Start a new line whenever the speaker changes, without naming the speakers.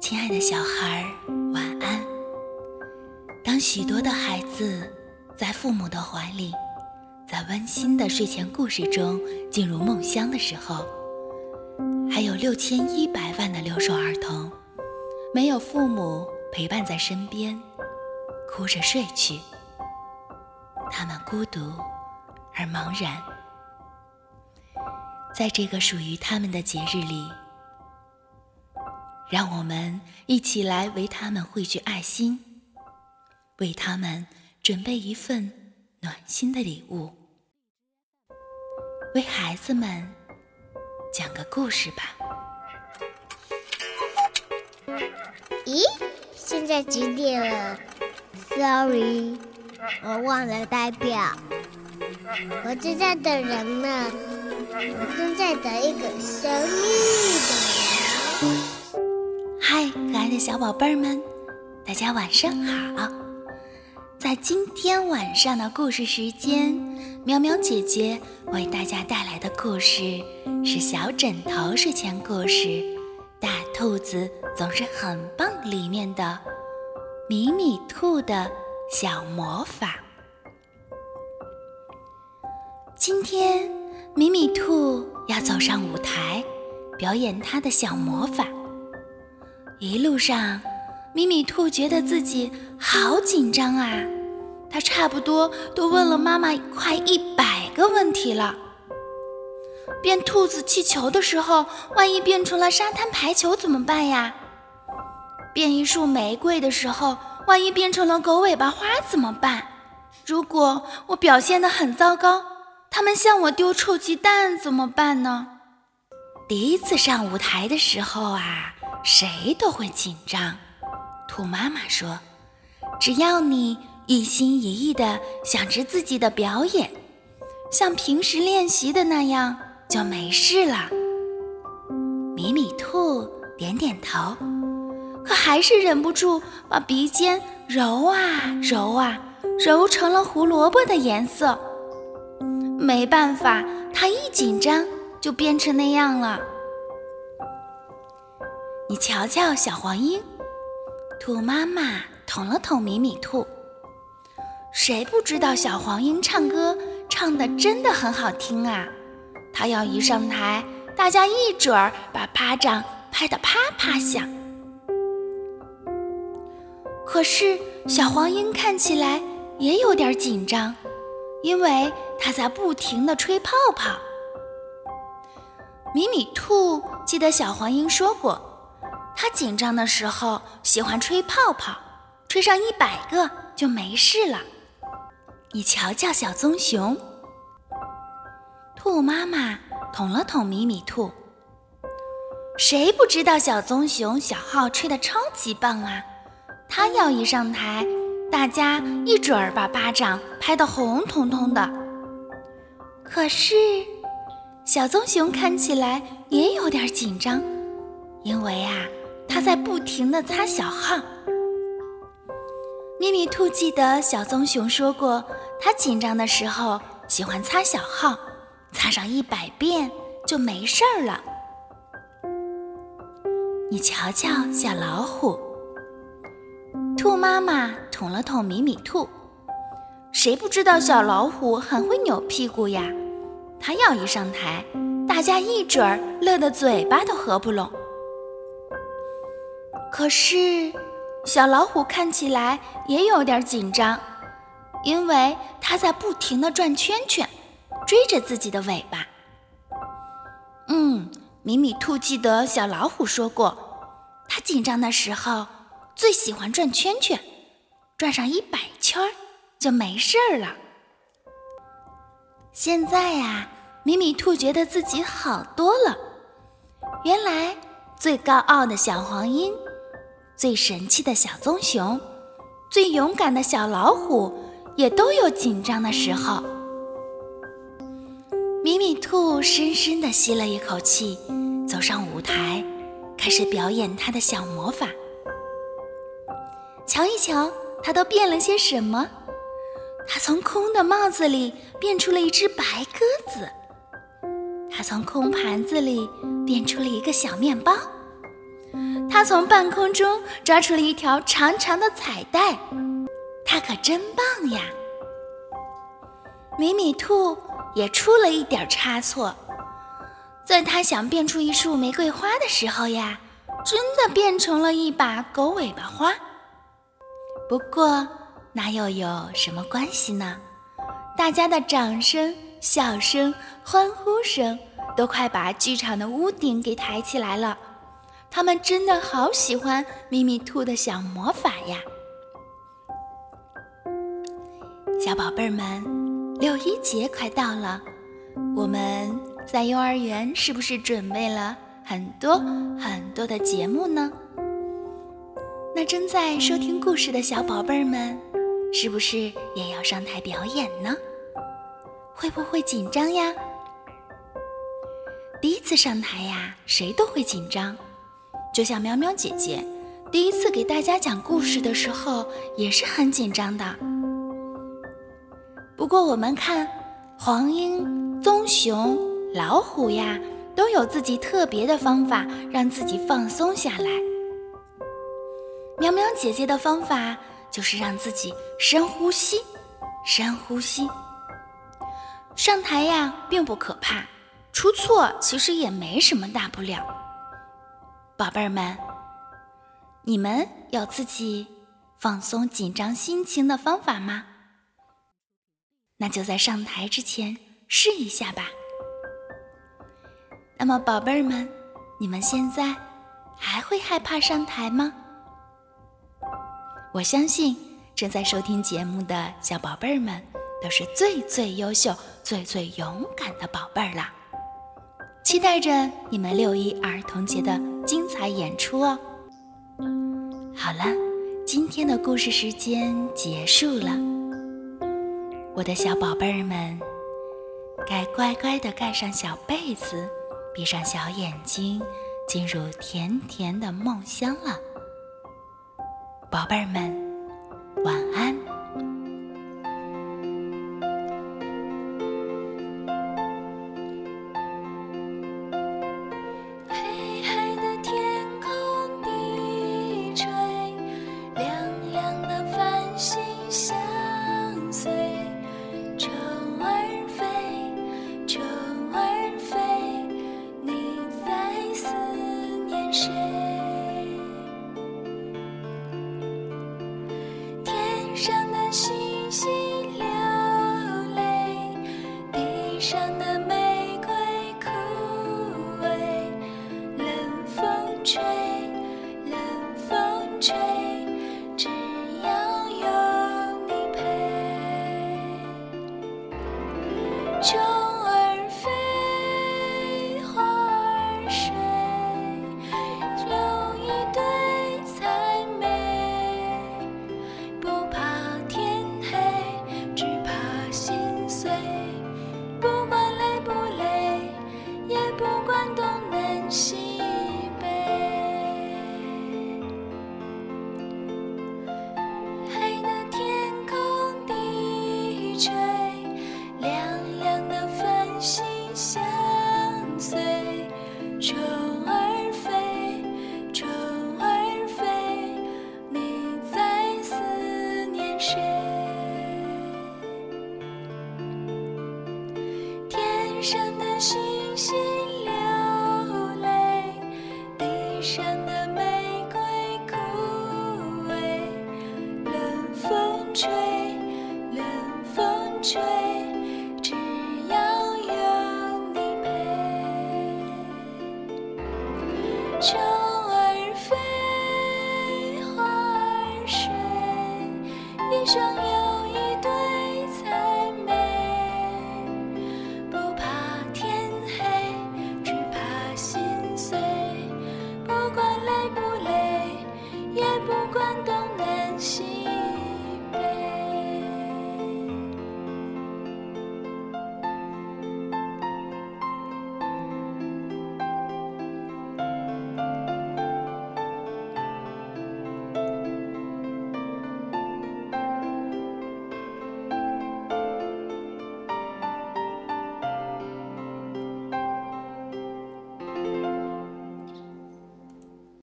亲爱的小孩，晚安。当许多的孩子在父母的怀里，在温馨的睡前故事中进入梦乡的时候，还有六千一百万的留守儿童没有父母陪伴在身边，哭着睡去。他们孤独而茫然，在这个属于他们的节日里。让我们一起来为他们汇聚爱心，为他们准备一份暖心的礼物，为孩子们讲个故事吧。
咦，现在几点了？Sorry，我忘了代表。我正在等人呢，我正在等一个神秘的人。
的小宝贝儿们，大家晚上好！在今天晚上的故事时间，喵喵姐姐为大家带来的故事是《小枕头睡前故事》，大兔子总是很棒里面的米米兔的小魔法。今天，米米兔要走上舞台，表演他的小魔法。一路上，米米兔觉得自己好紧张啊！他差不多都问了妈妈快一百个问题了。变兔子气球的时候，万一变成了沙滩排球怎么办呀？变一束玫瑰的时候，万一变成了狗尾巴花怎么办？如果我表现得很糟糕，他们向我丢臭鸡蛋怎么办呢？第一次上舞台的时候啊。谁都会紧张，兔妈妈说：“只要你一心一意地想着自己的表演，像平时练习的那样，就没事了。”米米兔点点头，可还是忍不住把鼻尖揉啊揉啊，揉成了胡萝卜的颜色。没办法，它一紧张就变成那样了。你瞧瞧，小黄莺，兔妈妈捅了捅米米兔。谁不知道小黄莺唱歌唱的真的很好听啊？它要一上台，大家一准儿把巴掌拍得啪啪响。可是小黄莺看起来也有点紧张，因为它在不停地吹泡泡。米米兔记得小黄莺说过。他紧张的时候喜欢吹泡泡，吹上一百个就没事了。你瞧瞧，小棕熊，兔妈妈捅了捅米米兔。谁不知道小棕熊小号吹得超级棒啊？他要一上台，大家一准儿把巴掌拍得红彤彤的。可是，小棕熊看起来也有点紧张，因为啊。他在不停地擦小号。咪咪兔记得小棕熊说过，他紧张的时候喜欢擦小号，擦上一百遍就没事儿了。你瞧瞧，小老虎，兔妈妈捅了捅米米兔。谁不知道小老虎很会扭屁股呀？它要一上台，大家一准儿乐得嘴巴都合不拢。可是，小老虎看起来也有点紧张，因为它在不停地转圈圈，追着自己的尾巴。嗯，米米兔记得小老虎说过，它紧张的时候最喜欢转圈圈，转上一百圈就没事儿了。现在呀，米米兔觉得自己好多了。原来，最高傲的小黄莺。最神气的小棕熊，最勇敢的小老虎，也都有紧张的时候。米米兔深深地吸了一口气，走上舞台，开始表演他的小魔法。瞧一瞧，他都变了些什么？他从空的帽子里变出了一只白鸽子，他从空盘子里变出了一个小面包。他从半空中抓出了一条长长的彩带，他可真棒呀！米米兔也出了一点差错，在他想变出一束玫瑰花的时候呀，真的变成了一把狗尾巴花。不过那又有什么关系呢？大家的掌声、笑声、欢呼声都快把剧场的屋顶给抬起来了。他们真的好喜欢咪咪兔的小魔法呀！小宝贝儿们，六一节快到了，我们在幼儿园是不是准备了很多很多的节目呢？那正在收听故事的小宝贝儿们，是不是也要上台表演呢？会不会紧张呀？第一次上台呀，谁都会紧张。就像喵喵姐姐第一次给大家讲故事的时候，也是很紧张的。不过我们看，黄莺、棕熊、老虎呀，都有自己特别的方法，让自己放松下来。喵喵姐姐的方法就是让自己深呼吸，深呼吸。上台呀，并不可怕，出错其实也没什么大不了。宝贝儿们，你们有自己放松紧张心情的方法吗？那就在上台之前试一下吧。那么，宝贝儿们，你们现在还会害怕上台吗？我相信正在收听节目的小宝贝儿们都是最最优秀、最最勇敢的宝贝儿啦！期待着你们六一儿童节的。精彩演出哦！好了，今天的故事时间结束了，我的小宝贝儿们，该乖乖的盖上小被子，闭上小眼睛，进入甜甜的梦乡了。宝贝儿们，晚安。
天上
的星星流泪地上的玫瑰枯萎冷风吹冷风吹只要有你陪。心。吹冷风吹。